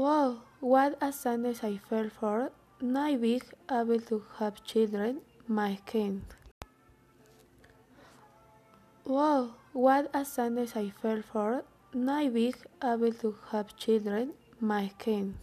Wow, what a sadness I felt for not being able to have children, my kind. Wow, what a sadness I felt for not being able to have children, my kind.